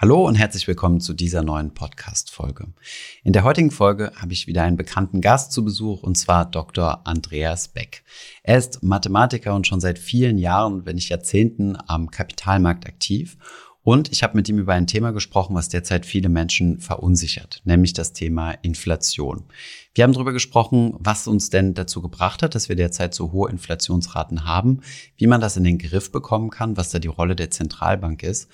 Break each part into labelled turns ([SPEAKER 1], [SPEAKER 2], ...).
[SPEAKER 1] Hallo und herzlich willkommen zu dieser neuen Podcast-Folge. In der heutigen Folge habe ich wieder einen bekannten Gast zu Besuch und zwar Dr. Andreas Beck. Er ist Mathematiker und schon seit vielen Jahren, wenn nicht Jahrzehnten, am Kapitalmarkt aktiv. Und ich habe mit ihm über ein Thema gesprochen, was derzeit viele Menschen verunsichert, nämlich das Thema Inflation. Wir haben darüber gesprochen, was uns denn dazu gebracht hat, dass wir derzeit so hohe Inflationsraten haben, wie man das in den Griff bekommen kann, was da die Rolle der Zentralbank ist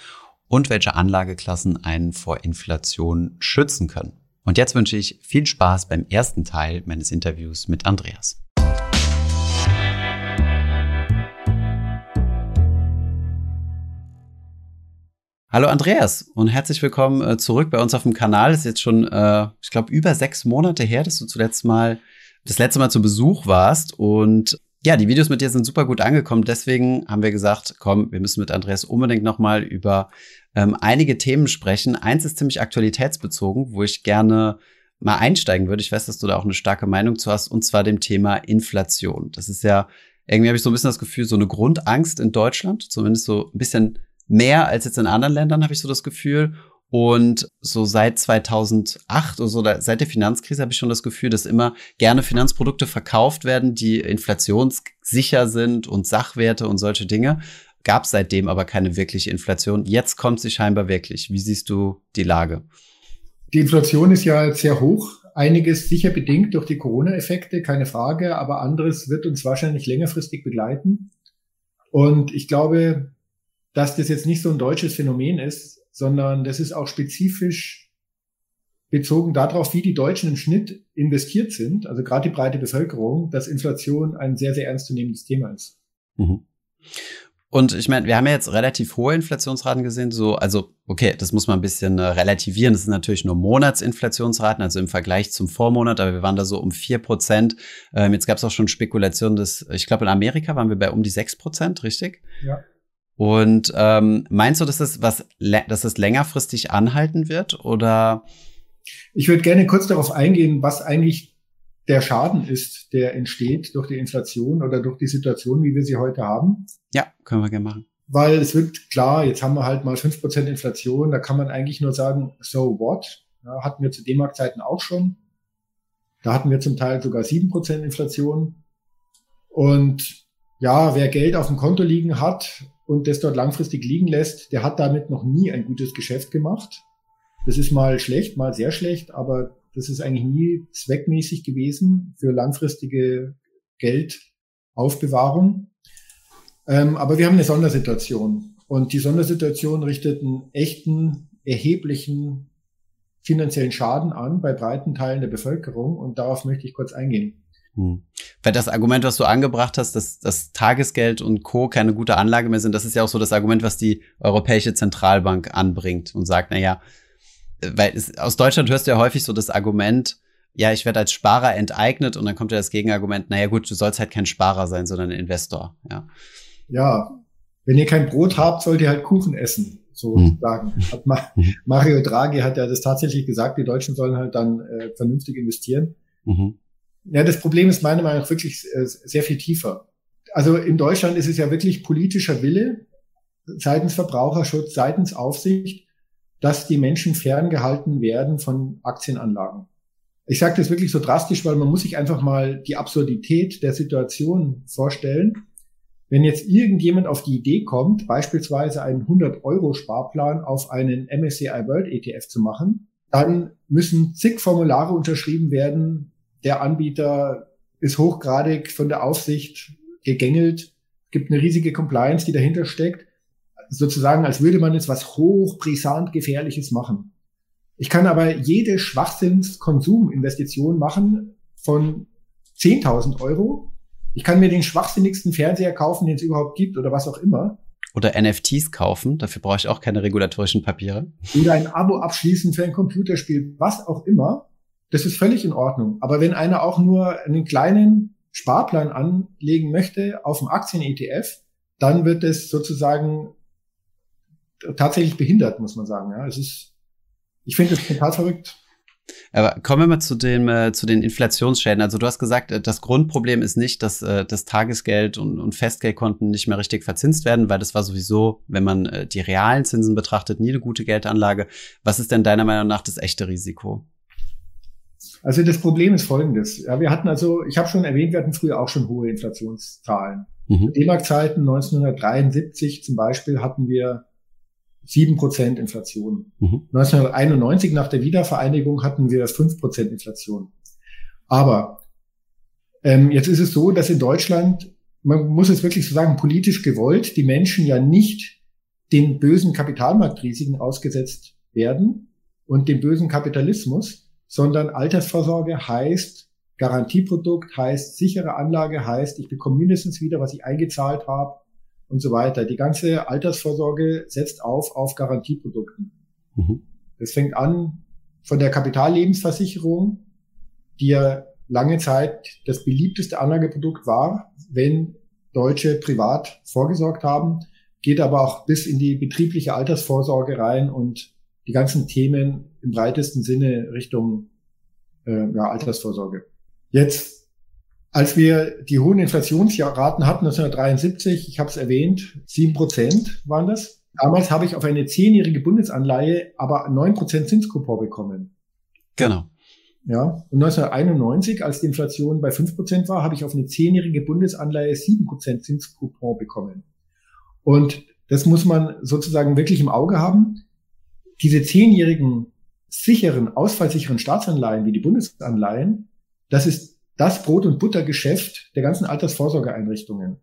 [SPEAKER 1] und welche Anlageklassen einen vor Inflation schützen können. Und jetzt wünsche ich viel Spaß beim ersten Teil meines Interviews mit Andreas. Hallo Andreas und herzlich willkommen äh, zurück bei uns auf dem Kanal. Es ist jetzt schon, äh, ich glaube, über sechs Monate her, dass du zuletzt mal das letzte Mal zu Besuch warst. Und ja, die Videos mit dir sind super gut angekommen. Deswegen haben wir gesagt, komm, wir müssen mit Andreas unbedingt nochmal über ähm, einige Themen sprechen. Eins ist ziemlich aktualitätsbezogen, wo ich gerne mal einsteigen würde. Ich weiß, dass du da auch eine starke Meinung zu hast, und zwar dem Thema Inflation. Das ist ja, irgendwie habe ich so ein bisschen das Gefühl, so eine Grundangst in Deutschland, zumindest so ein bisschen mehr als jetzt in anderen Ländern, habe ich so das Gefühl. Und so seit 2008 oder so, seit der Finanzkrise habe ich schon das Gefühl, dass immer gerne Finanzprodukte verkauft werden, die inflationssicher sind und Sachwerte und solche Dinge. Gab seitdem aber keine wirkliche Inflation. Jetzt kommt sie scheinbar wirklich. Wie siehst du die Lage?
[SPEAKER 2] Die Inflation ist ja sehr hoch. Einiges sicher bedingt durch die Corona-Effekte, keine Frage, aber anderes wird uns wahrscheinlich längerfristig begleiten. Und ich glaube, dass das jetzt nicht so ein deutsches Phänomen ist, sondern das ist auch spezifisch bezogen darauf, wie die Deutschen im Schnitt investiert sind, also gerade die breite Bevölkerung, dass Inflation ein sehr, sehr ernstzunehmendes Thema ist. Mhm.
[SPEAKER 1] Und ich meine, wir haben ja jetzt relativ hohe Inflationsraten gesehen, so, also, okay, das muss man ein bisschen äh, relativieren. Das sind natürlich nur Monatsinflationsraten, also im Vergleich zum Vormonat, aber wir waren da so um vier Prozent. Ähm, jetzt gab es auch schon Spekulationen, dass, ich glaube, in Amerika waren wir bei um die sechs Prozent, richtig? Ja. Und ähm, meinst du, dass das was, dass das längerfristig anhalten wird oder?
[SPEAKER 2] Ich würde gerne kurz darauf eingehen, was eigentlich der Schaden ist, der entsteht durch die Inflation oder durch die Situation, wie wir sie heute haben.
[SPEAKER 1] Ja, können wir gerne machen.
[SPEAKER 2] Weil es wird klar, jetzt haben wir halt mal fünf Prozent Inflation, da kann man eigentlich nur sagen, so what? Ja, hatten wir zu D-Mark-Zeiten auch schon. Da hatten wir zum Teil sogar sieben Prozent Inflation. Und ja, wer Geld auf dem Konto liegen hat und das dort langfristig liegen lässt, der hat damit noch nie ein gutes Geschäft gemacht. Das ist mal schlecht, mal sehr schlecht, aber das ist eigentlich nie zweckmäßig gewesen für langfristige Geldaufbewahrung. Ähm, aber wir haben eine Sondersituation und die Sondersituation richtet einen echten, erheblichen finanziellen Schaden an bei breiten Teilen der Bevölkerung und darauf möchte ich kurz eingehen.
[SPEAKER 1] Hm. Weil das Argument, was du angebracht hast, dass das Tagesgeld und Co. keine gute Anlage mehr sind, das ist ja auch so das Argument, was die Europäische Zentralbank anbringt und sagt, na ja, weil es, aus Deutschland hörst du ja häufig so das Argument, ja, ich werde als Sparer enteignet und dann kommt ja das Gegenargument, naja gut, du sollst halt kein Sparer sein, sondern ein Investor, ja.
[SPEAKER 2] Ja, wenn ihr kein Brot habt, sollt ihr halt Kuchen essen, sozusagen. Hm. Ma mhm. Mario Draghi hat ja das tatsächlich gesagt, die Deutschen sollen halt dann äh, vernünftig investieren. Mhm. Ja, das Problem ist meiner Meinung nach wirklich äh, sehr viel tiefer. Also in Deutschland ist es ja wirklich politischer Wille seitens Verbraucherschutz, seitens Aufsicht, dass die Menschen ferngehalten werden von Aktienanlagen. Ich sage das wirklich so drastisch, weil man muss sich einfach mal die Absurdität der Situation vorstellen. Wenn jetzt irgendjemand auf die Idee kommt, beispielsweise einen 100-Euro-Sparplan auf einen MSCI World ETF zu machen, dann müssen zig Formulare unterschrieben werden, der Anbieter ist hochgradig von der Aufsicht gegängelt, gibt eine riesige Compliance, die dahinter steckt, sozusagen als würde man jetzt was hochbrisant gefährliches machen. Ich kann aber jede Schwachsinnskonsuminvestition machen von 10.000 Euro. Ich kann mir den schwachsinnigsten Fernseher kaufen, den es überhaupt gibt oder was auch immer.
[SPEAKER 1] Oder NFTs kaufen, dafür brauche ich auch keine regulatorischen Papiere.
[SPEAKER 2] Oder ein Abo abschließen für ein Computerspiel, was auch immer. Das ist völlig in Ordnung. Aber wenn einer auch nur einen kleinen Sparplan anlegen möchte auf dem Aktien-ETF, dann wird es sozusagen tatsächlich behindert, muss man sagen. Ja, es ist, ich finde es total verrückt.
[SPEAKER 1] Aber kommen wir mal zu, dem, äh, zu den Inflationsschäden. Also du hast gesagt, äh, das Grundproblem ist nicht, dass äh, das Tagesgeld und, und Festgeldkonten nicht mehr richtig verzinst werden, weil das war sowieso, wenn man äh, die realen Zinsen betrachtet, nie eine gute Geldanlage. Was ist denn deiner Meinung nach das echte Risiko?
[SPEAKER 2] Also das Problem ist folgendes. Ja, wir hatten also, ich habe schon erwähnt, wir hatten früher auch schon hohe Inflationszahlen. Mhm. D-Mark-Zeiten 1973 zum Beispiel hatten wir sieben Prozent Inflation. Mhm. 1991 nach der Wiedervereinigung hatten wir fünf Prozent Inflation. Aber ähm, jetzt ist es so, dass in Deutschland, man muss es wirklich so sagen, politisch gewollt, die Menschen ja nicht den bösen Kapitalmarktrisiken ausgesetzt werden und dem bösen Kapitalismus, sondern Altersvorsorge heißt Garantieprodukt, heißt sichere Anlage, heißt ich bekomme mindestens wieder, was ich eingezahlt habe und so weiter. Die ganze Altersvorsorge setzt auf auf Garantieprodukten. Mhm. Das fängt an von der Kapitallebensversicherung, die ja lange Zeit das beliebteste Anlageprodukt war, wenn Deutsche privat vorgesorgt haben, geht aber auch bis in die betriebliche Altersvorsorge rein und die ganzen Themen im breitesten Sinne Richtung äh, ja, Altersvorsorge. Jetzt als wir die hohen Inflationsraten hatten, 1973, ich habe es erwähnt, sieben Prozent waren das. Damals habe ich auf eine zehnjährige Bundesanleihe aber neun Prozent Zinskupon bekommen.
[SPEAKER 1] Genau.
[SPEAKER 2] Ja, und 1991, als die Inflation bei fünf Prozent war, habe ich auf eine zehnjährige Bundesanleihe sieben Prozent Zinskupon bekommen. Und das muss man sozusagen wirklich im Auge haben. Diese zehnjährigen sicheren, ausfallsicheren Staatsanleihen wie die Bundesanleihen, das ist das Brot- und Buttergeschäft der ganzen Altersvorsorgeeinrichtungen.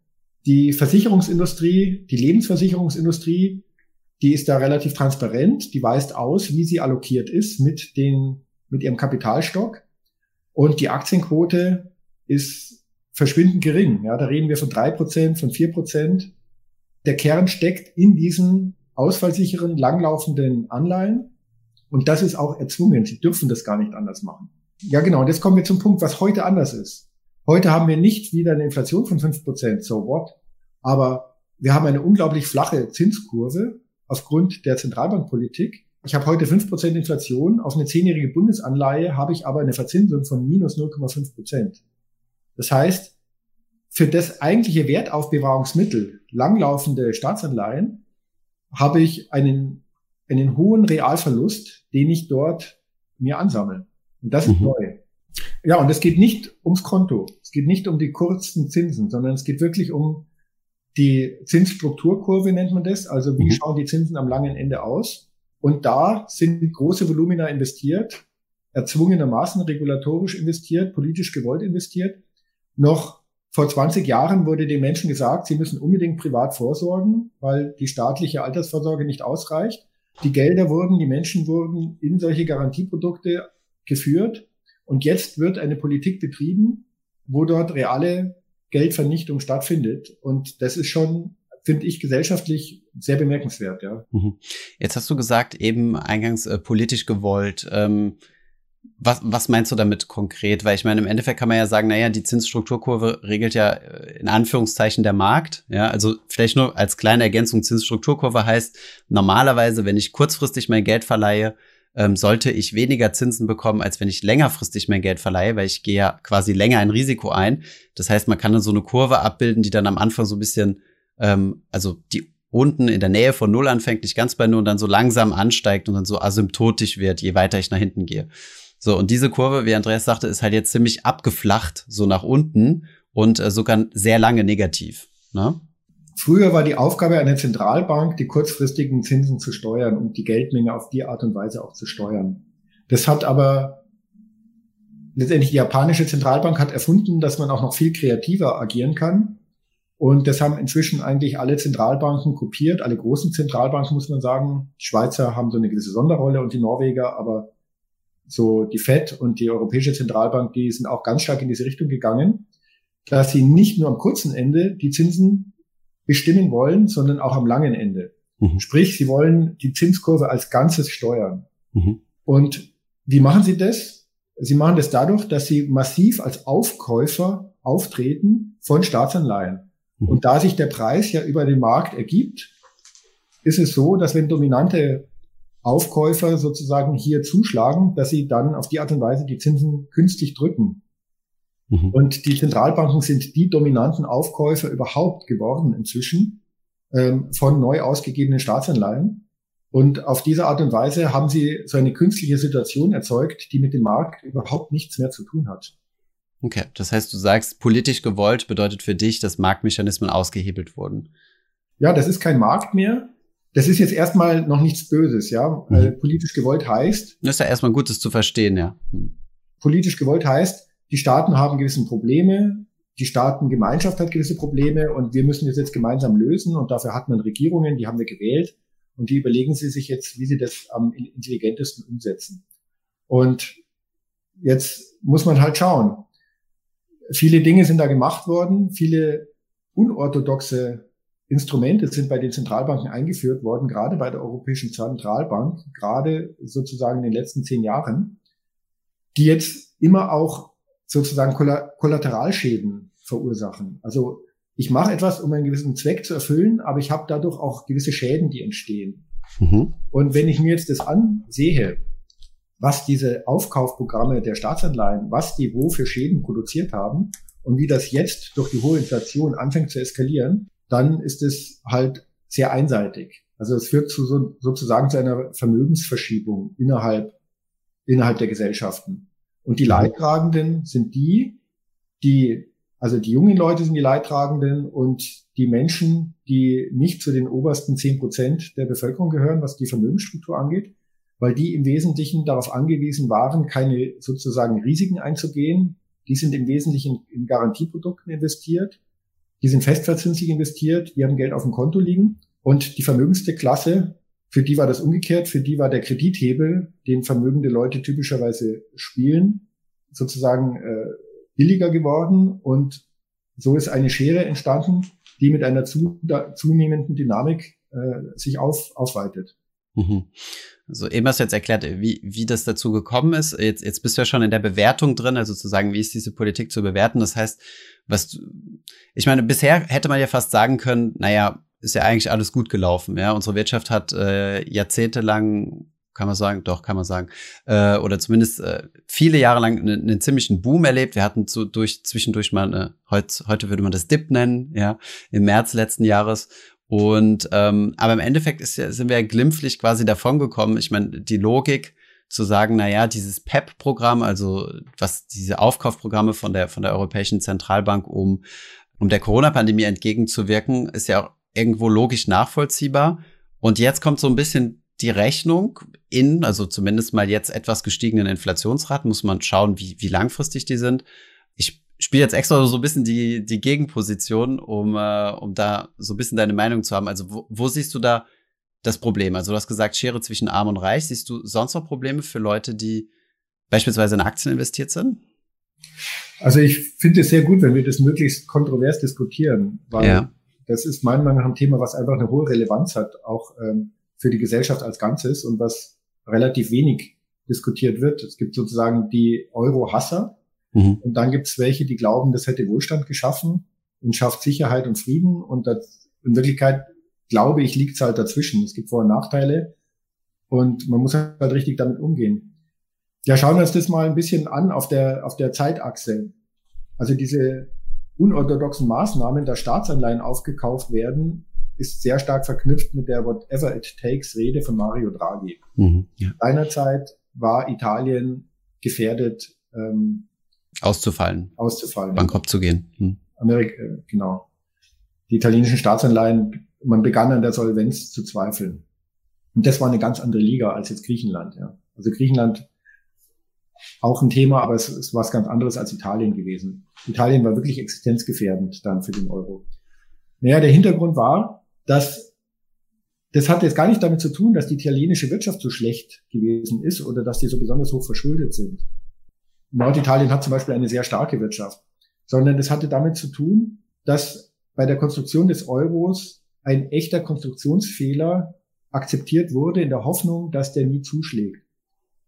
[SPEAKER 2] Die Versicherungsindustrie, die Lebensversicherungsindustrie, die ist da relativ transparent, die weist aus, wie sie allokiert ist mit den, mit ihrem Kapitalstock. Und die Aktienquote ist verschwindend gering. Ja, da reden wir von drei Prozent, von vier Prozent. Der Kern steckt in diesen ausfallsicheren, langlaufenden Anleihen. Und das ist auch erzwungen. Sie dürfen das gar nicht anders machen. Ja, genau. Und jetzt kommen wir zum Punkt, was heute anders ist. Heute haben wir nicht wieder eine Inflation von fünf Prozent, so what? Aber wir haben eine unglaublich flache Zinskurve aufgrund der Zentralbankpolitik. Ich habe heute fünf Prozent Inflation. Auf eine zehnjährige Bundesanleihe habe ich aber eine Verzinsung von minus 0,5 Prozent. Das heißt, für das eigentliche Wertaufbewahrungsmittel, langlaufende Staatsanleihen, habe ich einen, einen hohen Realverlust, den ich dort mir ansammle. Und das ist mhm. neu. Ja, und es geht nicht ums Konto. Es geht nicht um die kurzen Zinsen, sondern es geht wirklich um die Zinsstrukturkurve nennt man das. Also wie mhm. schauen die Zinsen am langen Ende aus? Und da sind große Volumina investiert, erzwungenermaßen regulatorisch investiert, politisch gewollt investiert. Noch vor 20 Jahren wurde den Menschen gesagt, sie müssen unbedingt privat vorsorgen, weil die staatliche Altersvorsorge nicht ausreicht. Die Gelder wurden, die Menschen wurden in solche Garantieprodukte geführt. Und jetzt wird eine Politik betrieben, wo dort reale Geldvernichtung stattfindet. Und das ist schon, finde ich, gesellschaftlich sehr bemerkenswert, ja. Mhm.
[SPEAKER 1] Jetzt hast du gesagt, eben eingangs äh, politisch gewollt. Ähm, was, was meinst du damit konkret? Weil ich meine, im Endeffekt kann man ja sagen, naja, die Zinsstrukturkurve regelt ja äh, in Anführungszeichen der Markt. Ja, also vielleicht nur als kleine Ergänzung, Zinsstrukturkurve heißt normalerweise, wenn ich kurzfristig mein Geld verleihe, ähm, sollte ich weniger Zinsen bekommen, als wenn ich längerfristig mein Geld verleihe, weil ich gehe ja quasi länger ein Risiko ein. Das heißt, man kann dann so eine Kurve abbilden, die dann am Anfang so ein bisschen, ähm, also die unten in der Nähe von Null anfängt, nicht ganz bei Null und dann so langsam ansteigt und dann so asymptotisch wird, je weiter ich nach hinten gehe. So, und diese Kurve, wie Andreas sagte, ist halt jetzt ziemlich abgeflacht, so nach unten und äh, sogar sehr lange negativ. Ne?
[SPEAKER 2] Früher war die Aufgabe einer Zentralbank, die kurzfristigen Zinsen zu steuern und die Geldmenge auf die Art und Weise auch zu steuern. Das hat aber letztendlich die japanische Zentralbank hat erfunden, dass man auch noch viel kreativer agieren kann. Und das haben inzwischen eigentlich alle Zentralbanken kopiert, alle großen Zentralbanken muss man sagen. Die Schweizer haben so eine gewisse Sonderrolle und die Norweger, aber so die Fed und die Europäische Zentralbank, die sind auch ganz stark in diese Richtung gegangen, dass sie nicht nur am kurzen Ende die Zinsen bestimmen wollen, sondern auch am langen Ende. Mhm. Sprich, sie wollen die Zinskurve als Ganzes steuern. Mhm. Und wie machen sie das? Sie machen das dadurch, dass sie massiv als Aufkäufer auftreten von Staatsanleihen. Mhm. Und da sich der Preis ja über den Markt ergibt, ist es so, dass wenn dominante Aufkäufer sozusagen hier zuschlagen, dass sie dann auf die Art und Weise die Zinsen künstlich drücken. Mhm. Und die Zentralbanken sind die dominanten Aufkäufer überhaupt geworden inzwischen ähm, von neu ausgegebenen Staatsanleihen. Und auf diese Art und Weise haben sie so eine künstliche Situation erzeugt, die mit dem Markt überhaupt nichts mehr zu tun hat.
[SPEAKER 1] Okay, das heißt, du sagst, politisch gewollt bedeutet für dich, dass Marktmechanismen ausgehebelt wurden.
[SPEAKER 2] Ja, das ist kein Markt mehr. Das ist jetzt erstmal noch nichts Böses, ja. Mhm. Äh, politisch gewollt heißt.
[SPEAKER 1] Das ist ja erstmal gut, das zu verstehen, ja. Mhm.
[SPEAKER 2] Politisch gewollt heißt, die Staaten haben gewisse Probleme, die Staatengemeinschaft hat gewisse Probleme und wir müssen das jetzt gemeinsam lösen und dafür hat man Regierungen, die haben wir gewählt und die überlegen sie sich jetzt, wie sie das am intelligentesten umsetzen. Und jetzt muss man halt schauen. Viele Dinge sind da gemacht worden, viele unorthodoxe Instrumente sind bei den Zentralbanken eingeführt worden, gerade bei der Europäischen Zentralbank, gerade sozusagen in den letzten zehn Jahren, die jetzt immer auch sozusagen Kollateralschäden verursachen. Also ich mache etwas, um einen gewissen Zweck zu erfüllen, aber ich habe dadurch auch gewisse Schäden, die entstehen. Mhm. Und wenn ich mir jetzt das ansehe, was diese Aufkaufprogramme der Staatsanleihen, was die wo für Schäden produziert haben und wie das jetzt durch die hohe Inflation anfängt zu eskalieren, dann ist es halt sehr einseitig. Also es führt zu so, sozusagen zu einer Vermögensverschiebung innerhalb, innerhalb der Gesellschaften. Und die mhm. Leidtragenden sind die, die, also die jungen Leute sind die Leidtragenden und die Menschen, die nicht zu den obersten zehn Prozent der Bevölkerung gehören, was die Vermögensstruktur angeht, weil die im Wesentlichen darauf angewiesen waren, keine sozusagen Risiken einzugehen. Die sind im Wesentlichen in Garantieprodukten investiert. Die sind festverzinslich investiert. Die haben Geld auf dem Konto liegen. Und die vermögendste Klasse für die war das umgekehrt, für die war der Kredithebel, den vermögende Leute typischerweise spielen, sozusagen äh, billiger geworden und so ist eine Schere entstanden, die mit einer zu, da, zunehmenden Dynamik äh, sich auf, aufweitet.
[SPEAKER 1] Mhm. Also eben hast du jetzt erklärt, wie, wie das dazu gekommen ist. Jetzt, jetzt bist du ja schon in der Bewertung drin, also zu sagen, wie ist diese Politik zu bewerten. Das heißt, was, ich meine, bisher hätte man ja fast sagen können, naja, ist ja eigentlich alles gut gelaufen. Ja, unsere Wirtschaft hat äh, jahrzehntelang kann man sagen, doch, kann man sagen, äh, oder zumindest äh, viele Jahre lang einen, einen ziemlichen Boom erlebt. Wir hatten so durch zwischendurch mal eine, heute, heute würde man das Dip nennen, ja, im März letzten Jahres. Und ähm, aber im Endeffekt ist sind wir ja glimpflich quasi davon gekommen. Ich meine, die Logik zu sagen, na ja, dieses PEP-Programm, also was diese Aufkaufprogramme von der von der Europäischen Zentralbank, um um der Corona-Pandemie entgegenzuwirken, ist ja auch irgendwo logisch nachvollziehbar. Und jetzt kommt so ein bisschen die Rechnung in, also zumindest mal jetzt etwas gestiegenen Inflationsraten, muss man schauen, wie, wie langfristig die sind. Ich spiele jetzt extra so ein bisschen die, die Gegenposition, um, äh, um da so ein bisschen deine Meinung zu haben. Also wo, wo siehst du da das Problem? Also du hast gesagt, Schere zwischen Arm und Reich. Siehst du sonst noch Probleme für Leute, die beispielsweise in Aktien investiert sind?
[SPEAKER 2] Also ich finde es sehr gut, wenn wir das möglichst kontrovers diskutieren, weil ja das ist meiner Meinung nach ein Thema, was einfach eine hohe Relevanz hat, auch ähm, für die Gesellschaft als Ganzes und was relativ wenig diskutiert wird. Es gibt sozusagen die Euro-Hasser mhm. und dann gibt es welche, die glauben, das hätte Wohlstand geschaffen und schafft Sicherheit und Frieden und das, in Wirklichkeit glaube ich, liegt es halt dazwischen. Es gibt Vor- und Nachteile und man muss halt richtig damit umgehen. Ja, schauen wir uns das mal ein bisschen an auf der, auf der Zeitachse. Also diese unorthodoxen Maßnahmen der Staatsanleihen aufgekauft werden, ist sehr stark verknüpft mit der Whatever It Takes Rede von Mario Draghi. Mhm, ja. Seinerzeit war Italien gefährdet, ähm,
[SPEAKER 1] auszufallen,
[SPEAKER 2] auszufallen,
[SPEAKER 1] bankrott zu gehen.
[SPEAKER 2] Hm. Amerika, äh, genau. Die italienischen Staatsanleihen, man begann an der Solvenz zu zweifeln. Und das war eine ganz andere Liga als jetzt Griechenland. Ja. Also Griechenland auch ein Thema, aber es, es war was ganz anderes als Italien gewesen. Italien war wirklich existenzgefährdend dann für den Euro. Naja, der Hintergrund war, dass das hat jetzt gar nicht damit zu tun, dass die italienische Wirtschaft so schlecht gewesen ist oder dass die so besonders hoch verschuldet sind. Norditalien hat zum Beispiel eine sehr starke Wirtschaft, sondern das hatte damit zu tun, dass bei der Konstruktion des Euros ein echter Konstruktionsfehler akzeptiert wurde in der Hoffnung, dass der nie zuschlägt.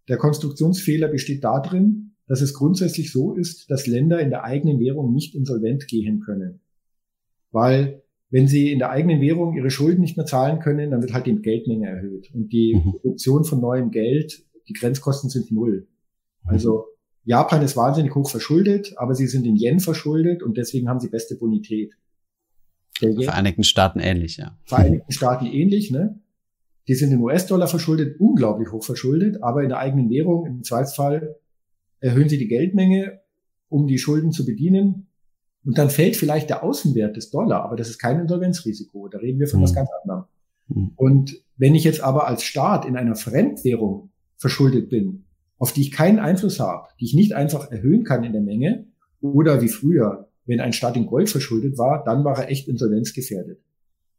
[SPEAKER 2] Der Konstruktionsfehler besteht darin, dass es grundsätzlich so ist, dass Länder in der eigenen Währung nicht insolvent gehen können. Weil wenn sie in der eigenen Währung ihre Schulden nicht mehr zahlen können, dann wird halt die Geldmenge erhöht. Und die mhm. Produktion von neuem Geld, die Grenzkosten sind null. Also Japan ist wahnsinnig hoch verschuldet, aber sie sind in Yen verschuldet und deswegen haben sie beste Bonität.
[SPEAKER 1] Vereinigten Staaten ähnlich, ja.
[SPEAKER 2] Vereinigten Staaten ähnlich, ne? Die sind in US-Dollar verschuldet, unglaublich hoch verschuldet, aber in der eigenen Währung, im Zweifelsfall, erhöhen sie die Geldmenge, um die Schulden zu bedienen. Und dann fällt vielleicht der Außenwert des Dollar, aber das ist kein Insolvenzrisiko. Da reden wir von mhm. was ganz anderem. Mhm. Und wenn ich jetzt aber als Staat in einer Fremdwährung verschuldet bin, auf die ich keinen Einfluss habe, die ich nicht einfach erhöhen kann in der Menge, oder wie früher, wenn ein Staat in Gold verschuldet war, dann war er echt insolvenzgefährdet.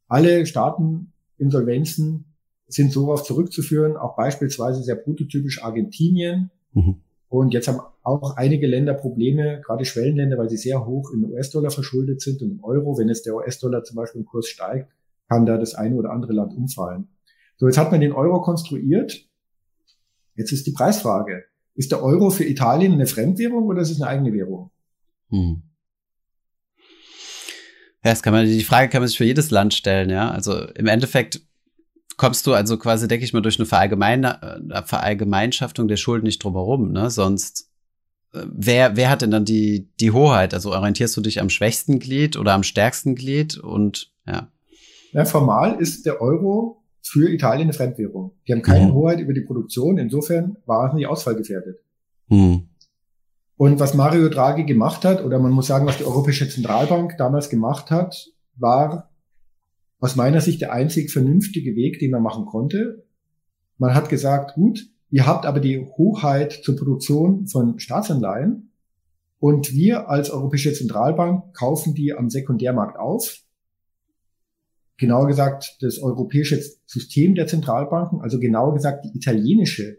[SPEAKER 2] Alle Staateninsolvenzen sind so darauf zurückzuführen, auch beispielsweise sehr prototypisch Argentinien. Mhm. Und jetzt haben auch einige Länder Probleme, gerade Schwellenländer, weil sie sehr hoch in US-Dollar verschuldet sind und im Euro. Wenn jetzt der US-Dollar zum Beispiel im Kurs steigt, kann da das eine oder andere Land umfallen. So, jetzt hat man den Euro konstruiert. Jetzt ist die Preisfrage. Ist der Euro für Italien eine Fremdwährung oder ist es eine eigene Währung? Hm.
[SPEAKER 1] Ja, das kann man, die Frage kann man sich für jedes Land stellen, ja. Also im Endeffekt kommst du also quasi, denke ich mal, durch eine Verallgemeine, äh, Verallgemeinschaftung der Schulden nicht drumherum, ne? Sonst, äh, wer, wer hat denn dann die, die Hoheit? Also orientierst du dich am schwächsten Glied oder am stärksten Glied und, ja.
[SPEAKER 2] Ja, formal ist der Euro für Italien eine Fremdwährung. Die haben keine mhm. Hoheit über die Produktion, insofern war es nicht ausfallgefährdet. Mhm. Und was Mario Draghi gemacht hat, oder man muss sagen, was die Europäische Zentralbank damals gemacht hat, war aus meiner Sicht der einzig vernünftige Weg, den man machen konnte. Man hat gesagt, gut, ihr habt aber die Hochheit zur Produktion von Staatsanleihen und wir als Europäische Zentralbank kaufen die am Sekundärmarkt auf. Genauer gesagt, das europäische System der Zentralbanken, also genauer gesagt die italienische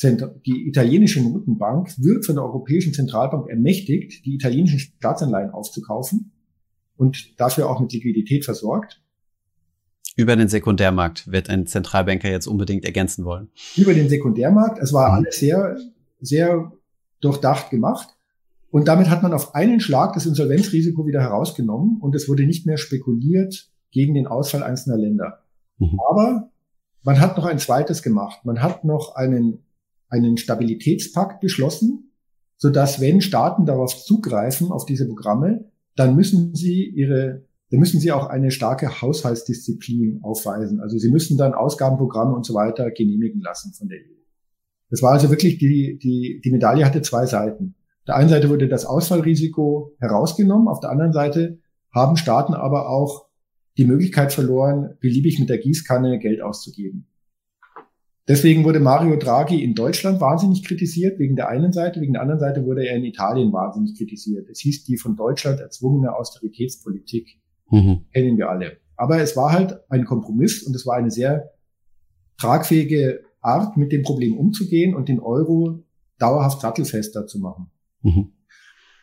[SPEAKER 2] die italienische Notenbank wird von der Europäischen Zentralbank ermächtigt, die italienischen Staatsanleihen aufzukaufen und dafür auch mit Liquidität versorgt.
[SPEAKER 1] Über den Sekundärmarkt wird ein Zentralbanker jetzt unbedingt ergänzen wollen.
[SPEAKER 2] Über den Sekundärmarkt. Es war mhm. alles sehr, sehr durchdacht gemacht. Und damit hat man auf einen Schlag das Insolvenzrisiko wieder herausgenommen und es wurde nicht mehr spekuliert gegen den Ausfall einzelner Länder. Mhm. Aber man hat noch ein zweites gemacht. Man hat noch einen, einen Stabilitätspakt beschlossen, so dass wenn Staaten darauf zugreifen, auf diese Programme, dann müssen sie ihre dann müssen sie auch eine starke Haushaltsdisziplin aufweisen. Also sie müssen dann Ausgabenprogramme und so weiter genehmigen lassen von der EU. Das war also wirklich die, die, die Medaille hatte zwei Seiten. Auf der einen Seite wurde das Ausfallrisiko herausgenommen, auf der anderen Seite haben Staaten aber auch die Möglichkeit verloren, beliebig mit der Gießkanne Geld auszugeben. Deswegen wurde Mario Draghi in Deutschland wahnsinnig kritisiert, wegen der einen Seite, wegen der anderen Seite wurde er in Italien wahnsinnig kritisiert. Es hieß die von Deutschland erzwungene Austeritätspolitik. Mhm. Kennen wir alle. Aber es war halt ein Kompromiss und es war eine sehr tragfähige Art, mit dem Problem umzugehen und den Euro dauerhaft sattelfester zu machen. Mhm.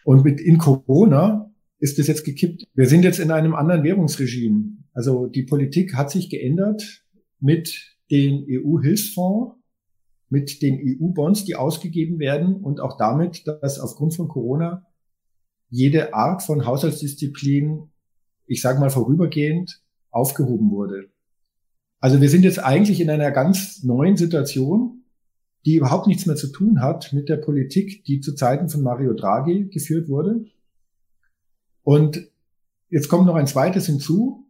[SPEAKER 2] Und mit in Corona ist es jetzt gekippt. Wir sind jetzt in einem anderen Währungsregime. Also die Politik hat sich geändert mit den EU-Hilfsfonds, mit den EU-Bonds, die ausgegeben werden und auch damit, dass aufgrund von Corona jede Art von Haushaltsdisziplin ich sage mal vorübergehend, aufgehoben wurde. Also wir sind jetzt eigentlich in einer ganz neuen Situation, die überhaupt nichts mehr zu tun hat mit der Politik, die zu Zeiten von Mario Draghi geführt wurde. Und jetzt kommt noch ein zweites hinzu.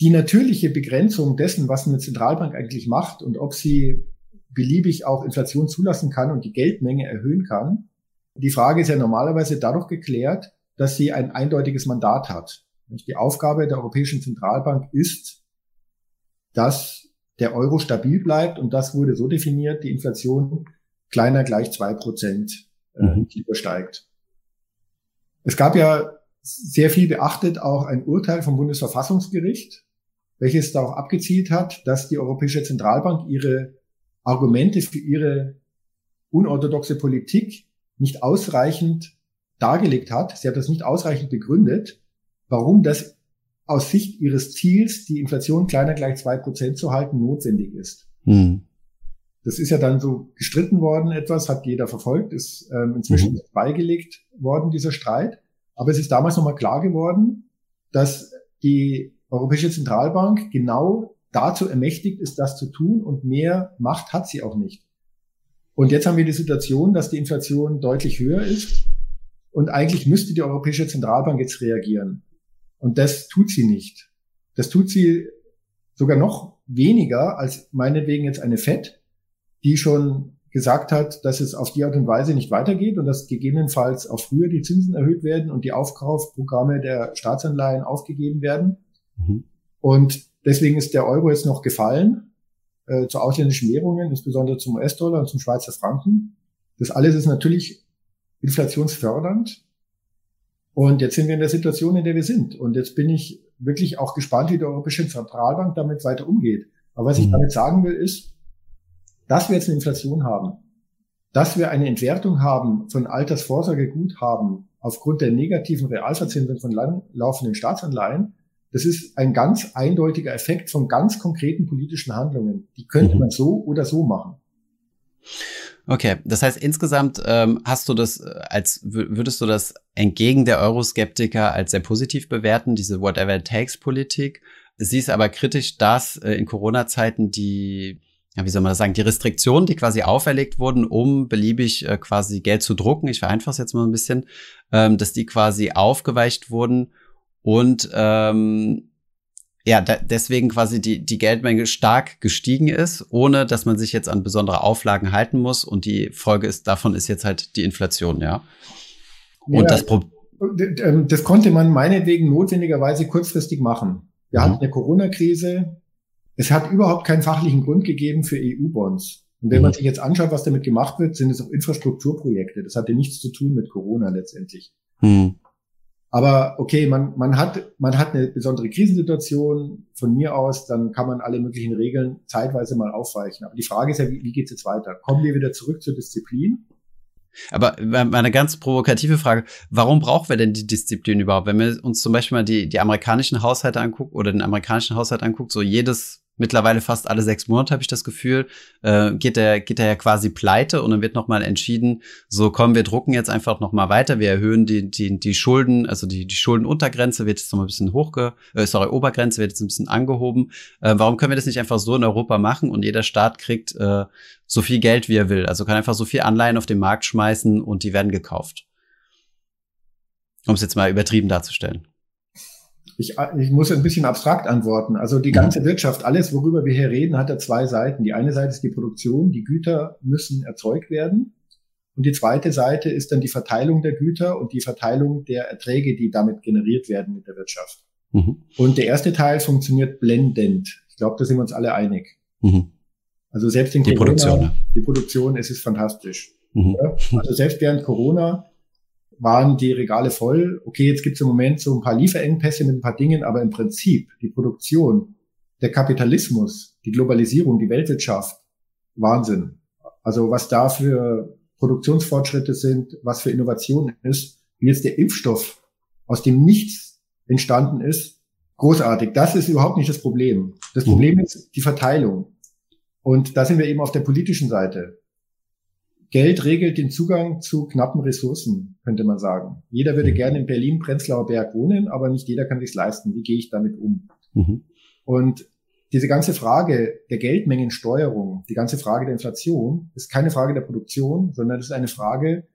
[SPEAKER 2] Die natürliche Begrenzung dessen, was eine Zentralbank eigentlich macht und ob sie beliebig auch Inflation zulassen kann und die Geldmenge erhöhen kann. Die Frage ist ja normalerweise dadurch geklärt, dass sie ein eindeutiges Mandat hat. Die Aufgabe der Europäischen Zentralbank ist, dass der Euro stabil bleibt und das wurde so definiert, die Inflation kleiner gleich zwei Prozent äh, mhm. übersteigt. Es gab ja sehr viel beachtet auch ein Urteil vom Bundesverfassungsgericht, welches darauf abgezielt hat, dass die Europäische Zentralbank ihre Argumente für ihre unorthodoxe Politik nicht ausreichend dargelegt hat, sie hat das nicht ausreichend begründet, warum das aus Sicht ihres Ziels, die Inflation kleiner gleich zwei Prozent zu halten, notwendig ist. Mhm. Das ist ja dann so gestritten worden etwas, hat jeder verfolgt, ist ähm, inzwischen mhm. beigelegt worden, dieser Streit. Aber es ist damals nochmal klar geworden, dass die Europäische Zentralbank genau dazu ermächtigt ist, das zu tun und mehr Macht hat sie auch nicht. Und jetzt haben wir die Situation, dass die Inflation deutlich höher ist und eigentlich müsste die Europäische Zentralbank jetzt reagieren. Und das tut sie nicht. Das tut sie sogar noch weniger als meinetwegen jetzt eine FED, die schon gesagt hat, dass es auf die Art und Weise nicht weitergeht und dass gegebenenfalls auch früher die Zinsen erhöht werden und die Aufkaufprogramme der Staatsanleihen aufgegeben werden. Mhm. Und deswegen ist der Euro jetzt noch gefallen äh, zu ausländischen Währungen, insbesondere zum US-Dollar und zum Schweizer Franken. Das alles ist natürlich inflationsfördernd. Und jetzt sind wir in der Situation, in der wir sind. Und jetzt bin ich wirklich auch gespannt, wie die Europäische Zentralbank damit weiter umgeht. Aber was ich mhm. damit sagen will, ist, dass wir jetzt eine Inflation haben, dass wir eine Entwertung haben von Altersvorsorgeguthaben aufgrund der negativen Realverzinsung von langlaufenden Staatsanleihen, das ist ein ganz eindeutiger Effekt von ganz konkreten politischen Handlungen. Die könnte mhm. man so oder so machen.
[SPEAKER 1] Okay, das heißt insgesamt ähm, hast du das äh, als würdest du das entgegen der Euroskeptiker als sehr positiv bewerten, diese Whatever it takes Politik. Siehst aber kritisch, dass äh, in Corona-Zeiten die ja, wie soll man das sagen, die Restriktionen, die quasi auferlegt wurden, um beliebig äh, quasi Geld zu drucken, ich vereinfache es jetzt mal ein bisschen, ähm, dass die quasi aufgeweicht wurden und ähm, ja, da, deswegen quasi die, die Geldmenge stark gestiegen ist, ohne dass man sich jetzt an besondere Auflagen halten muss. Und die Folge ist, davon ist jetzt halt die Inflation, ja.
[SPEAKER 2] Und ja, das Problem. Ähm, das konnte man meinetwegen notwendigerweise kurzfristig machen. Wir mhm. hatten eine Corona-Krise. Es hat überhaupt keinen fachlichen Grund gegeben für EU-Bonds. Und wenn mhm. man sich jetzt anschaut, was damit gemacht wird, sind es auch Infrastrukturprojekte. Das hatte nichts zu tun mit Corona letztendlich. Mhm. Aber okay, man, man, hat, man hat eine besondere Krisensituation von mir aus, dann kann man alle möglichen Regeln zeitweise mal aufweichen. Aber die Frage ist ja, wie, wie geht es jetzt weiter? Kommen wir wieder zurück zur Disziplin?
[SPEAKER 1] Aber eine ganz provokative Frage, warum brauchen wir denn die Disziplin überhaupt? Wenn wir uns zum Beispiel mal die, die amerikanischen Haushalte angucken oder den amerikanischen Haushalt anguckt, so jedes mittlerweile fast alle sechs Monate, habe ich das Gefühl, äh, geht der geht der ja quasi pleite und dann wird nochmal entschieden, so kommen wir drucken jetzt einfach nochmal weiter, wir erhöhen die, die, die Schulden, also die, die Schuldenuntergrenze wird jetzt nochmal ein bisschen hochge, äh, sorry, Obergrenze wird jetzt ein bisschen angehoben. Äh, warum können wir das nicht einfach so in Europa machen und jeder Staat kriegt äh, so viel Geld, wie er will? Also kann einfach so viel Anleihen auf den Markt schmeißen und die werden gekauft. Um es jetzt mal übertrieben darzustellen.
[SPEAKER 2] Ich, ich muss ein bisschen abstrakt antworten. Also die ganze Wirtschaft, alles, worüber wir hier reden, hat ja zwei Seiten. Die eine Seite ist die Produktion, die Güter müssen erzeugt werden. Und die zweite Seite ist dann die Verteilung der Güter und die Verteilung der Erträge, die damit generiert werden mit der Wirtschaft. Mhm. Und der erste Teil funktioniert blendend. Ich glaube, da sind wir uns alle einig. Mhm. Also selbst in
[SPEAKER 1] die Corona, Produktion,
[SPEAKER 2] die Produktion, es ist fantastisch. Mhm. Also selbst während Corona waren die Regale voll. Okay, jetzt gibt es im Moment so ein paar Lieferengpässe mit ein paar Dingen, aber im Prinzip die Produktion, der Kapitalismus, die Globalisierung, die Weltwirtschaft, Wahnsinn. Also was da für Produktionsfortschritte sind, was für Innovationen ist, wie jetzt der Impfstoff aus dem Nichts entstanden ist, großartig. Das ist überhaupt nicht das Problem. Das Problem mhm. ist die Verteilung. Und da sind wir eben auf der politischen Seite. Geld regelt den Zugang zu knappen Ressourcen, könnte man sagen. Jeder würde mhm. gerne in Berlin, Prenzlauer Berg wohnen, aber nicht jeder kann sich leisten. Wie gehe ich damit um? Mhm. Und diese ganze Frage der Geldmengensteuerung, die ganze Frage der Inflation, ist keine Frage der Produktion, sondern es ist eine Frage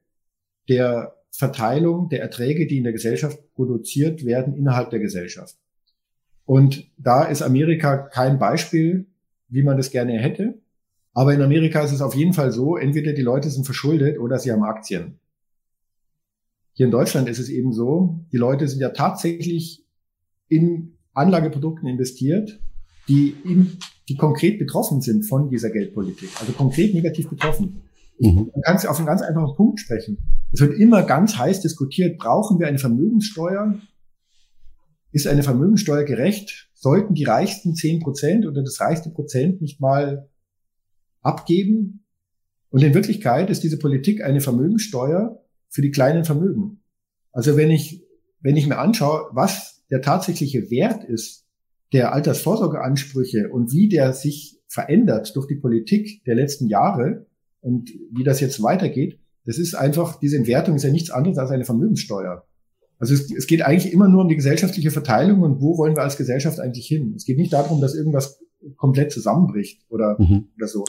[SPEAKER 2] der Verteilung der Erträge, die in der Gesellschaft produziert werden, innerhalb der Gesellschaft. Und da ist Amerika kein Beispiel, wie man das gerne hätte. Aber in Amerika ist es auf jeden Fall so, entweder die Leute sind verschuldet oder sie haben Aktien. Hier in Deutschland ist es eben so, die Leute sind ja tatsächlich in Anlageprodukten investiert, die, in, die konkret betroffen sind von dieser Geldpolitik, also konkret negativ betroffen. Mhm. Man kann es auf einen ganz einfachen Punkt sprechen. Es wird immer ganz heiß diskutiert, brauchen wir eine Vermögenssteuer? Ist eine Vermögenssteuer gerecht? Sollten die reichsten zehn Prozent oder das reichste Prozent nicht mal abgeben. Und in Wirklichkeit ist diese Politik eine Vermögensteuer für die kleinen Vermögen. Also wenn ich, wenn ich mir anschaue, was der tatsächliche Wert ist der Altersvorsorgeansprüche und wie der sich verändert durch die Politik der letzten Jahre und wie das jetzt weitergeht, das ist einfach, diese Entwertung ist ja nichts anderes als eine Vermögenssteuer. Also es, es geht eigentlich immer nur um die gesellschaftliche Verteilung und wo wollen wir als Gesellschaft eigentlich hin. Es geht nicht darum, dass irgendwas komplett zusammenbricht oder, mhm. oder so.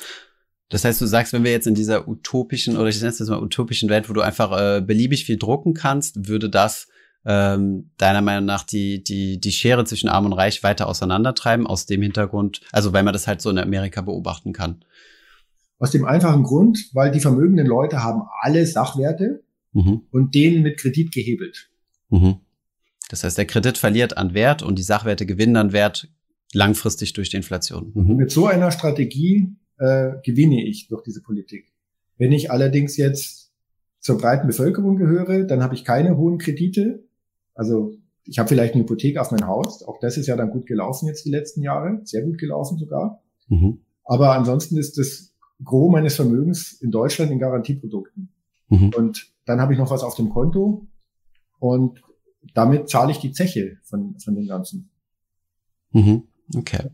[SPEAKER 1] Das heißt, du sagst, wenn wir jetzt in dieser utopischen oder ich nenne es jetzt mal utopischen Welt, wo du einfach äh, beliebig viel drucken kannst, würde das ähm, deiner Meinung nach die, die, die Schere zwischen Arm und Reich weiter auseinandertreiben, aus dem Hintergrund, also weil man das halt so in Amerika beobachten kann?
[SPEAKER 2] Aus dem einfachen Grund, weil die vermögenden Leute haben alle Sachwerte mhm. und denen mit Kredit gehebelt. Mhm.
[SPEAKER 1] Das heißt, der Kredit verliert an Wert und die Sachwerte gewinnen an Wert langfristig durch die Inflation.
[SPEAKER 2] Mhm. Mit so einer Strategie äh, gewinne ich durch diese Politik. Wenn ich allerdings jetzt zur breiten Bevölkerung gehöre, dann habe ich keine hohen Kredite. Also ich habe vielleicht eine Hypothek auf mein Haus. Auch das ist ja dann gut gelaufen jetzt die letzten Jahre. Sehr gut gelaufen sogar. Mhm. Aber ansonsten ist das Gros meines Vermögens in Deutschland in Garantieprodukten. Mhm. Und dann habe ich noch was auf dem Konto und damit zahle ich die Zeche von, von dem Ganzen.
[SPEAKER 1] Mhm. Okay.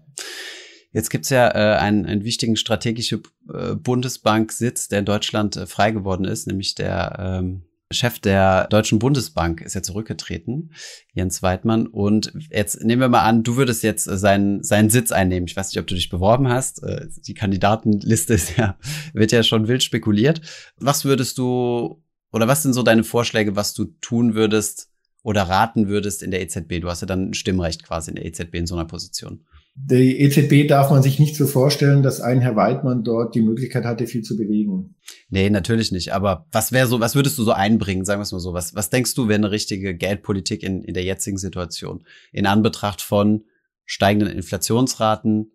[SPEAKER 1] Jetzt gibt's ja äh, einen, einen wichtigen strategischen äh, Bundesbank-Sitz, der in Deutschland äh, frei geworden ist, nämlich der ähm, Chef der Deutschen Bundesbank ist ja zurückgetreten, Jens Weidmann. Und jetzt nehmen wir mal an, du würdest jetzt äh, seinen, seinen Sitz einnehmen. Ich weiß nicht, ob du dich beworben hast. Äh, die Kandidatenliste ist ja, wird ja schon wild spekuliert. Was würdest du, oder was sind so deine Vorschläge, was du tun würdest oder raten würdest in der EZB? Du hast ja dann ein Stimmrecht quasi in der EZB in so einer Position.
[SPEAKER 2] Die EZB darf man sich nicht so vorstellen, dass ein Herr Weidmann dort die Möglichkeit hatte, viel zu bewegen.
[SPEAKER 1] Nee, natürlich nicht. Aber was wäre so, was würdest du so einbringen, sagen wir es mal so? Was, was denkst du, wäre eine richtige Geldpolitik in, in der jetzigen Situation? In Anbetracht von steigenden Inflationsraten,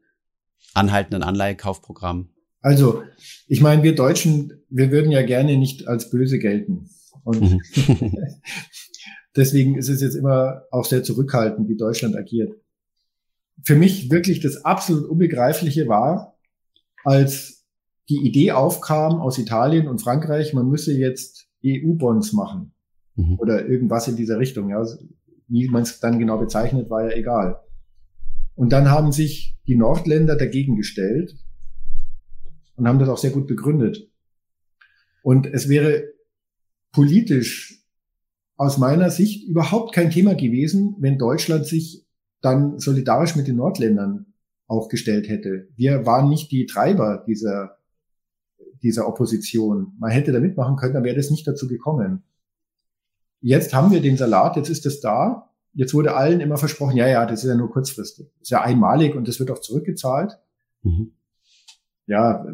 [SPEAKER 1] anhaltenden Anleihekaufprogrammen?
[SPEAKER 2] Also, ich meine, wir Deutschen, wir würden ja gerne nicht als böse gelten. Und mhm. deswegen ist es jetzt immer auch sehr zurückhaltend, wie Deutschland agiert für mich wirklich das absolut Unbegreifliche war, als die Idee aufkam aus Italien und Frankreich, man müsse jetzt EU-Bonds machen mhm. oder irgendwas in dieser Richtung. Ja. Wie man es dann genau bezeichnet, war ja egal. Und dann haben sich die Nordländer dagegen gestellt und haben das auch sehr gut begründet. Und es wäre politisch aus meiner Sicht überhaupt kein Thema gewesen, wenn Deutschland sich dann solidarisch mit den Nordländern aufgestellt hätte. Wir waren nicht die Treiber dieser, dieser Opposition. Man hätte da mitmachen können, dann wäre das nicht dazu gekommen. Jetzt haben wir den Salat, jetzt ist es da. Jetzt wurde allen immer versprochen, ja, ja, das ist ja nur kurzfristig. Das ist ja einmalig und das wird auch zurückgezahlt. Mhm. Ja.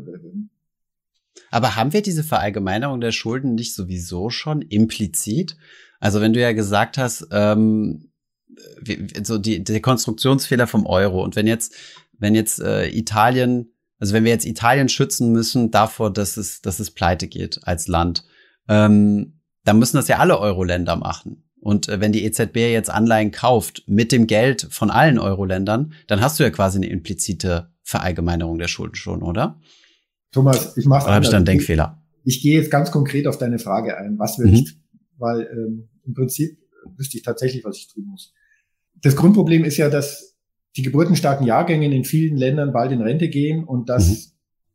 [SPEAKER 1] Aber haben wir diese Verallgemeinerung der Schulden nicht sowieso schon implizit? Also wenn du ja gesagt hast, ähm, so die, der Konstruktionsfehler vom Euro. Und wenn jetzt, wenn jetzt äh, Italien, also wenn wir jetzt Italien schützen müssen davor, dass es, dass es pleite geht als Land, ähm, dann müssen das ja alle Euro-Länder machen. Und äh, wenn die EZB jetzt Anleihen kauft mit dem Geld von allen Euro-Ländern, dann hast du ja quasi eine implizite Verallgemeinerung der Schulden schon, oder?
[SPEAKER 2] Thomas, ich mache.
[SPEAKER 1] Oder habe ich da einen Denkfehler?
[SPEAKER 2] Ich, ich gehe jetzt ganz konkret auf deine Frage ein. Was will mhm. ich? Weil ähm, im Prinzip wüsste ich tatsächlich, was ich tun muss. Das Grundproblem ist ja, dass die geburtenstarken Jahrgänge in vielen Ländern bald in Rente gehen und dass mhm.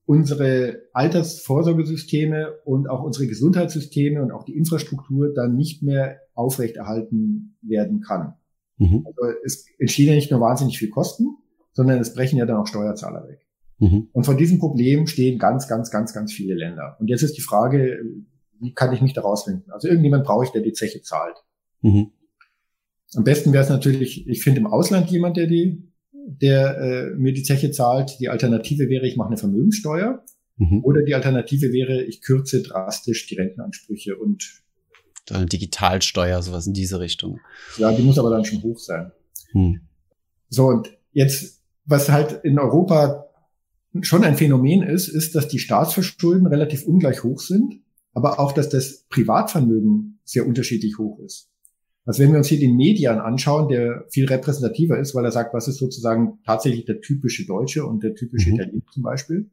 [SPEAKER 2] unsere Altersvorsorgesysteme und auch unsere Gesundheitssysteme und auch die Infrastruktur dann nicht mehr aufrechterhalten werden kann. Mhm. Also es entstehen ja nicht nur wahnsinnig viel Kosten, sondern es brechen ja dann auch Steuerzahler weg. Mhm. Und vor diesem Problem stehen ganz, ganz, ganz, ganz viele Länder. Und jetzt ist die Frage, wie kann ich mich da rausfinden? Also irgendjemand brauche ich, der die Zeche zahlt. Mhm. Am besten wäre es natürlich, ich finde im Ausland jemand, der die, der äh, mir die Zeche zahlt. Die Alternative wäre, ich mache eine Vermögenssteuer. Mhm. Oder die Alternative wäre, ich kürze drastisch die Rentenansprüche und
[SPEAKER 1] eine Digitalsteuer, sowas in diese Richtung.
[SPEAKER 2] Ja, die muss aber dann schon hoch sein. Hm. So, und jetzt, was halt in Europa schon ein Phänomen ist, ist, dass die Staatsverschulden relativ ungleich hoch sind, aber auch, dass das Privatvermögen sehr unterschiedlich hoch ist. Also wenn wir uns hier den Median anschauen, der viel repräsentativer ist, weil er sagt, was ist sozusagen tatsächlich der typische Deutsche und der typische mhm. Italiener zum Beispiel,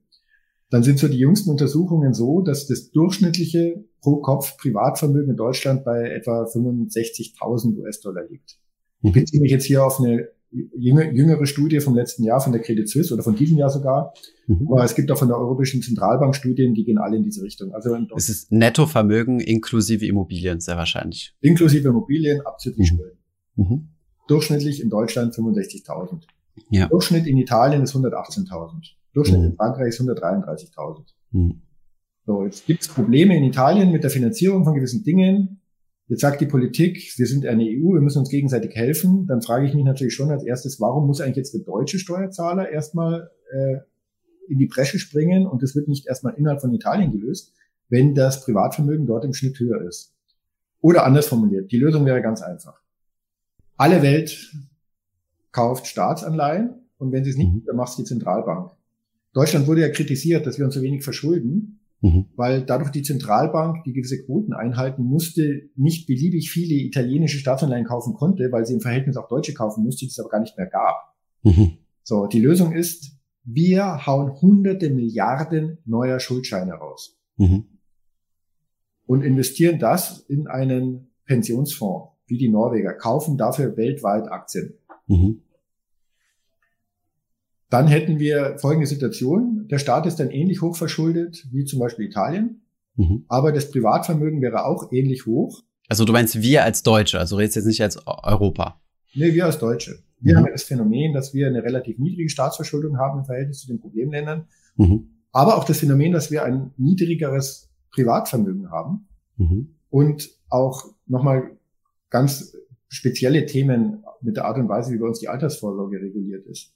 [SPEAKER 2] dann sind so die jüngsten Untersuchungen so, dass das durchschnittliche pro Kopf Privatvermögen in Deutschland bei etwa 65.000 US-Dollar liegt. Ich beziehe mich jetzt hier auf eine jüngere Studie vom letzten Jahr von der Credit Suisse oder von diesem Jahr sogar. Mhm. Aber es gibt auch von der Europäischen Zentralbank Studien, die gehen alle in diese Richtung. Also
[SPEAKER 1] es ist Nettovermögen inklusive Immobilien sehr wahrscheinlich.
[SPEAKER 2] Inklusive Immobilien, abzüglich mhm. Schulden. Mhm. Durchschnittlich in Deutschland 65.000. Ja. Durchschnitt in Italien ist 118.000. Durchschnitt mhm. in Frankreich ist 133.000. Mhm. So, jetzt gibt es Probleme in Italien mit der Finanzierung von gewissen Dingen. Jetzt sagt die Politik, wir sind eine EU, wir müssen uns gegenseitig helfen. Dann frage ich mich natürlich schon als erstes, warum muss eigentlich jetzt der deutsche Steuerzahler erstmal äh, in die Bresche springen und das wird nicht erstmal innerhalb von Italien gelöst, wenn das Privatvermögen dort im Schnitt höher ist. Oder anders formuliert, die Lösung wäre ganz einfach. Alle Welt kauft Staatsanleihen und wenn sie es nicht, mhm. dann macht es die Zentralbank. Deutschland wurde ja kritisiert, dass wir uns so wenig verschulden. Mhm. Weil dadurch die Zentralbank, die gewisse Quoten einhalten musste, nicht beliebig viele italienische Staatsanleihen kaufen konnte, weil sie im Verhältnis auch deutsche kaufen musste, die es aber gar nicht mehr gab. Mhm. So, die Lösung ist, wir hauen hunderte Milliarden neuer Schuldscheine raus. Mhm. Und investieren das in einen Pensionsfonds, wie die Norweger, kaufen dafür weltweit Aktien. Mhm dann hätten wir folgende Situation. Der Staat ist dann ähnlich hoch verschuldet wie zum Beispiel Italien, mhm. aber das Privatvermögen wäre auch ähnlich hoch.
[SPEAKER 1] Also du meinst wir als Deutsche, also redest jetzt nicht als Europa.
[SPEAKER 2] Nee, wir als Deutsche. Wir mhm. haben ja das Phänomen, dass wir eine relativ niedrige Staatsverschuldung haben im Verhältnis zu den Problemländern, mhm. aber auch das Phänomen, dass wir ein niedrigeres Privatvermögen haben mhm. und auch nochmal ganz spezielle Themen mit der Art und Weise, wie bei uns die Altersvorsorge reguliert ist.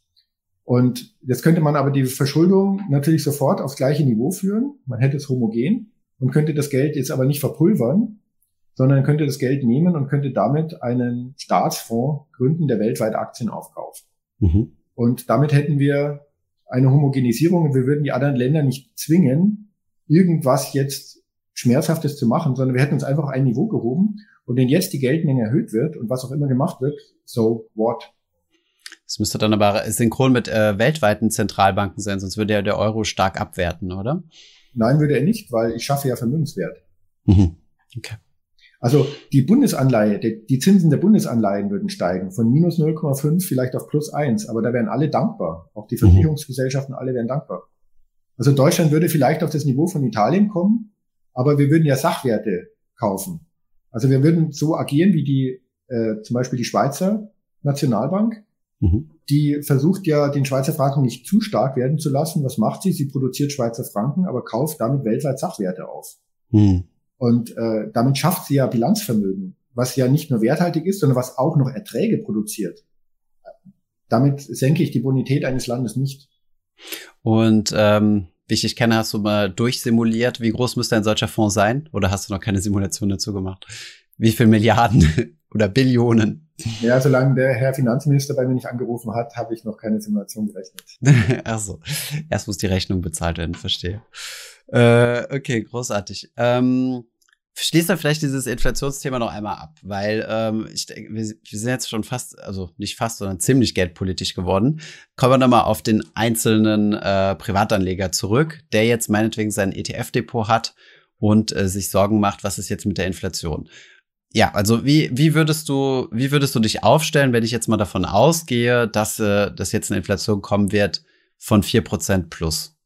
[SPEAKER 2] Und jetzt könnte man aber die Verschuldung natürlich sofort aufs gleiche Niveau führen. Man hätte es homogen und könnte das Geld jetzt aber nicht verpulvern, sondern könnte das Geld nehmen und könnte damit einen Staatsfonds gründen, der weltweit Aktien aufkauft. Mhm. Und damit hätten wir eine Homogenisierung und wir würden die anderen Länder nicht zwingen, irgendwas jetzt Schmerzhaftes zu machen, sondern wir hätten uns einfach ein Niveau gehoben und wenn jetzt die Geldmenge erhöht wird und was auch immer gemacht wird, so what?
[SPEAKER 1] Das müsste dann aber synchron mit äh, weltweiten Zentralbanken sein, sonst würde ja der Euro stark abwerten, oder?
[SPEAKER 2] Nein, würde er nicht, weil ich schaffe ja Vermögenswert. Mhm. Okay. Also die Bundesanleihe, die, die Zinsen der Bundesanleihen würden steigen von minus 0,5 vielleicht auf plus 1, aber da wären alle dankbar. Auch die mhm. Versicherungsgesellschaften, alle wären dankbar. Also Deutschland würde vielleicht auf das Niveau von Italien kommen, aber wir würden ja Sachwerte kaufen. Also wir würden so agieren wie die äh, zum Beispiel die Schweizer Nationalbank. Mhm. Die versucht ja, den Schweizer Franken nicht zu stark werden zu lassen. Was macht sie? Sie produziert Schweizer Franken, aber kauft damit weltweit Sachwerte auf. Mhm. Und äh, damit schafft sie ja Bilanzvermögen, was ja nicht nur werthaltig ist, sondern was auch noch Erträge produziert. Damit senke ich die Bonität eines Landes nicht.
[SPEAKER 1] Und ähm, wie ich dich kenne, hast du mal durchsimuliert, wie groß müsste ein solcher Fonds sein? Oder hast du noch keine Simulation dazu gemacht? Wie viel Milliarden oder Billionen?
[SPEAKER 2] Ja, solange der Herr Finanzminister bei mir nicht angerufen hat, habe ich noch keine Simulation gerechnet.
[SPEAKER 1] Ach so. Erst muss die Rechnung bezahlt werden, verstehe. Äh, okay, großartig. Ähm, schließt dann vielleicht dieses Inflationsthema noch einmal ab, weil ähm, ich wir, wir sind jetzt schon fast, also nicht fast, sondern ziemlich geldpolitisch geworden. Kommen wir nochmal auf den einzelnen äh, Privatanleger zurück, der jetzt meinetwegen sein ETF-Depot hat und äh, sich Sorgen macht, was ist jetzt mit der Inflation. Ja, also wie, wie würdest du, wie würdest du dich aufstellen, wenn ich jetzt mal davon ausgehe, dass, äh, dass jetzt eine Inflation kommen wird von vier Prozent plus?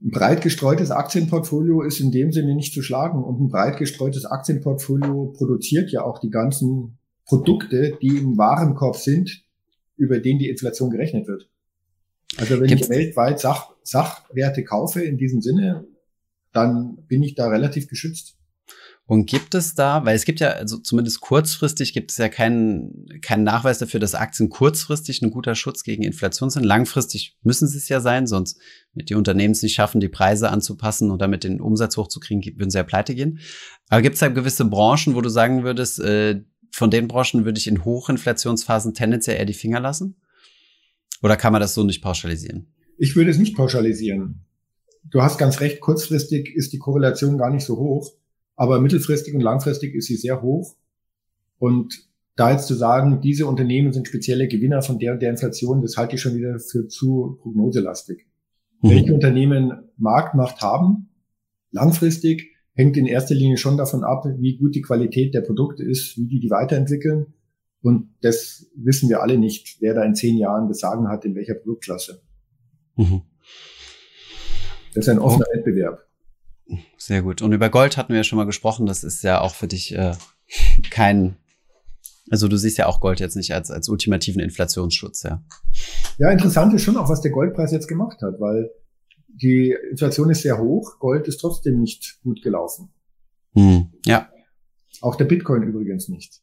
[SPEAKER 2] Ein breit gestreutes Aktienportfolio ist in dem Sinne nicht zu schlagen und ein breit gestreutes Aktienportfolio produziert ja auch die ganzen Produkte, die im Warenkorb sind, über den die Inflation gerechnet wird. Also wenn Gibt's ich weltweit Sach Sachwerte kaufe in diesem Sinne, dann bin ich da relativ geschützt.
[SPEAKER 1] Und gibt es da, weil es gibt ja, also zumindest kurzfristig gibt es ja keinen, keinen Nachweis dafür, dass Aktien kurzfristig ein guter Schutz gegen Inflation sind. Langfristig müssen sie es ja sein, sonst mit die Unternehmen es nicht schaffen, die Preise anzupassen und damit den Umsatz hochzukriegen, würden sie ja pleite gehen. Aber gibt es da gewisse Branchen, wo du sagen würdest, äh, von den Branchen würde ich in Hochinflationsphasen tendenziell eher die Finger lassen? Oder kann man das so nicht pauschalisieren?
[SPEAKER 2] Ich würde es nicht pauschalisieren. Du hast ganz recht, kurzfristig ist die Korrelation gar nicht so hoch. Aber mittelfristig und langfristig ist sie sehr hoch. Und da jetzt zu sagen, diese Unternehmen sind spezielle Gewinner von der und der Inflation, das halte ich schon wieder für zu prognoselastig. Mhm. Welche Unternehmen Marktmacht haben, langfristig, hängt in erster Linie schon davon ab, wie gut die Qualität der Produkte ist, wie die die weiterentwickeln Und das wissen wir alle nicht, wer da in zehn Jahren das Sagen hat, in welcher Produktklasse. Mhm. Das ist ein offener. Wettbewerb.
[SPEAKER 1] Sehr gut. Und über Gold hatten wir ja schon mal gesprochen. Das ist ja auch für dich äh, kein, also du siehst ja auch Gold jetzt nicht als, als ultimativen Inflationsschutz, ja.
[SPEAKER 2] Ja, interessant ist schon auch, was der Goldpreis jetzt gemacht hat, weil die Inflation ist sehr hoch, Gold ist trotzdem nicht gut gelaufen.
[SPEAKER 1] Hm, ja.
[SPEAKER 2] Auch der Bitcoin übrigens nicht.